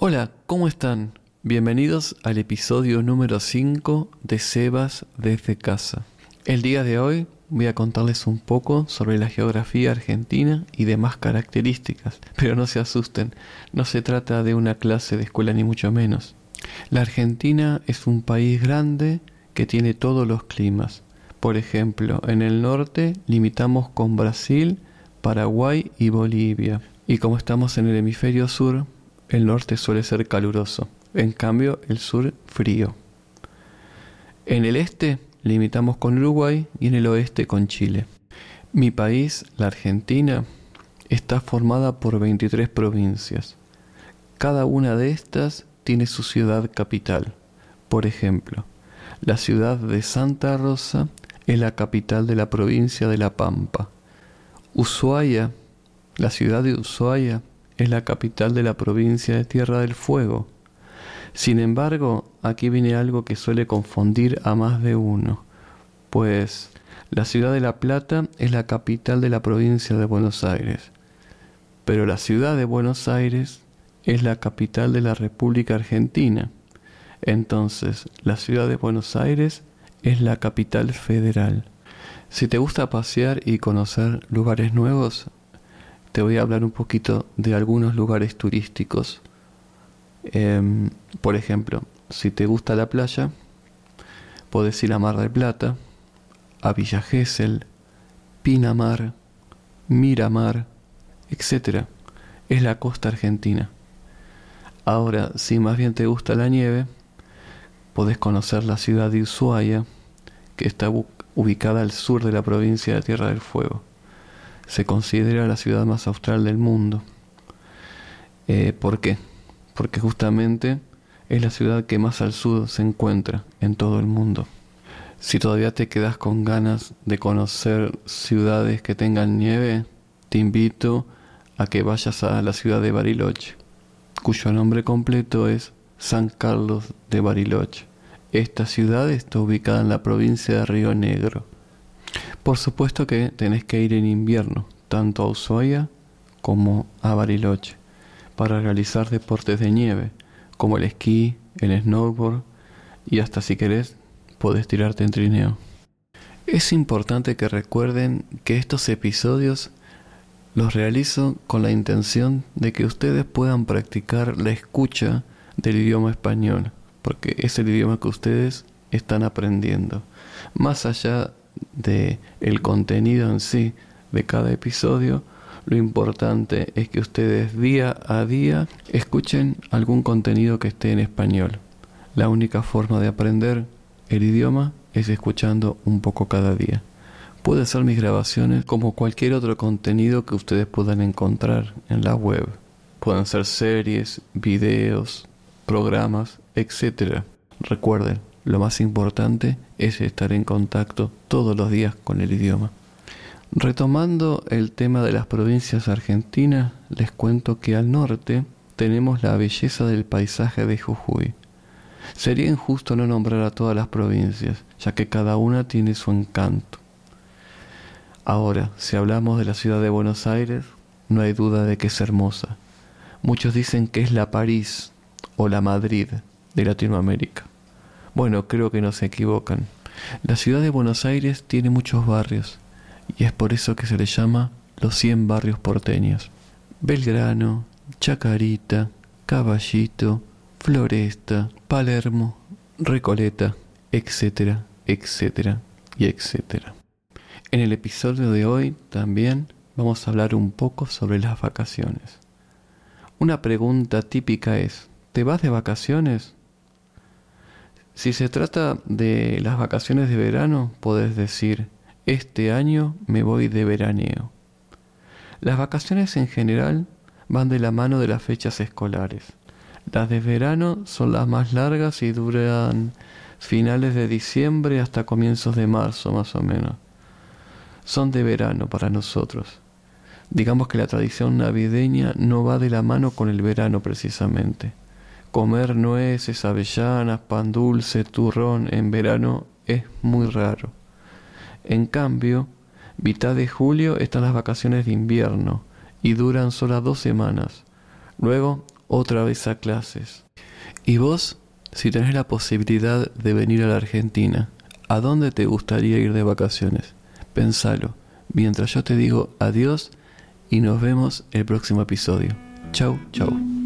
Hola, ¿cómo están? Bienvenidos al episodio número 5 de Sebas desde casa. El día de hoy voy a contarles un poco sobre la geografía argentina y demás características, pero no se asusten, no se trata de una clase de escuela ni mucho menos. La Argentina es un país grande que tiene todos los climas. Por ejemplo, en el norte limitamos con Brasil, Paraguay y Bolivia. Y como estamos en el hemisferio sur, el norte suele ser caluroso, en cambio el sur frío. En el este limitamos con Uruguay y en el oeste con Chile. Mi país, la Argentina, está formada por 23 provincias. Cada una de estas tiene su ciudad capital. Por ejemplo, la ciudad de Santa Rosa es la capital de la provincia de La Pampa. Ushuaia, la ciudad de Ushuaia, es la capital de la provincia de Tierra del Fuego. Sin embargo, aquí viene algo que suele confundir a más de uno, pues la ciudad de La Plata es la capital de la provincia de Buenos Aires, pero la ciudad de Buenos Aires es la capital de la República Argentina. Entonces, la ciudad de Buenos Aires es la capital federal. Si te gusta pasear y conocer lugares nuevos, te voy a hablar un poquito de algunos lugares turísticos. Em, por ejemplo, si te gusta la playa, puedes ir a Mar del Plata, a Villa Gesell, Pinamar, Miramar, etc. Es la costa argentina. Ahora, si más bien te gusta la nieve, podés conocer la ciudad de Ushuaia, que está ubicada al sur de la provincia de Tierra del Fuego. Se considera la ciudad más austral del mundo. Eh, ¿Por qué? Porque justamente es la ciudad que más al sur se encuentra en todo el mundo. Si todavía te quedas con ganas de conocer ciudades que tengan nieve, te invito a que vayas a la ciudad de Bariloche cuyo nombre completo es San Carlos de Bariloche. Esta ciudad está ubicada en la provincia de Río Negro. Por supuesto que tenés que ir en invierno, tanto a Ushuaia como a Bariloche, para realizar deportes de nieve, como el esquí, el snowboard y hasta si querés, podés tirarte en trineo. Es importante que recuerden que estos episodios los realizo con la intención de que ustedes puedan practicar la escucha del idioma español, porque es el idioma que ustedes están aprendiendo. Más allá de el contenido en sí de cada episodio, lo importante es que ustedes día a día escuchen algún contenido que esté en español. La única forma de aprender el idioma es escuchando un poco cada día. Puede ser mis grabaciones como cualquier otro contenido que ustedes puedan encontrar en la web. Pueden ser series, videos, programas, etc. Recuerden, lo más importante es estar en contacto todos los días con el idioma. Retomando el tema de las provincias argentinas, les cuento que al norte tenemos la belleza del paisaje de Jujuy. Sería injusto no nombrar a todas las provincias, ya que cada una tiene su encanto. Ahora, si hablamos de la ciudad de Buenos Aires, no hay duda de que es hermosa. Muchos dicen que es la París o la Madrid de Latinoamérica. Bueno, creo que no se equivocan. La ciudad de Buenos Aires tiene muchos barrios y es por eso que se le llama los 100 barrios porteños. Belgrano, Chacarita, Caballito, Floresta, Palermo, Recoleta, etcétera, etcétera y etcétera. En el episodio de hoy también vamos a hablar un poco sobre las vacaciones. Una pregunta típica es, ¿te vas de vacaciones? Si se trata de las vacaciones de verano, podés decir, este año me voy de veraneo. Las vacaciones en general van de la mano de las fechas escolares. Las de verano son las más largas y duran finales de diciembre hasta comienzos de marzo más o menos son de verano para nosotros. Digamos que la tradición navideña no va de la mano con el verano precisamente. Comer nueces, avellanas, pan dulce, turrón en verano es muy raro. En cambio, mitad de julio están las vacaciones de invierno y duran solo dos semanas. Luego, otra vez a clases. ¿Y vos? Si tenés la posibilidad de venir a la Argentina, ¿a dónde te gustaría ir de vacaciones? Pensalo, mientras yo te digo adiós y nos vemos el próximo episodio. Chau, chau.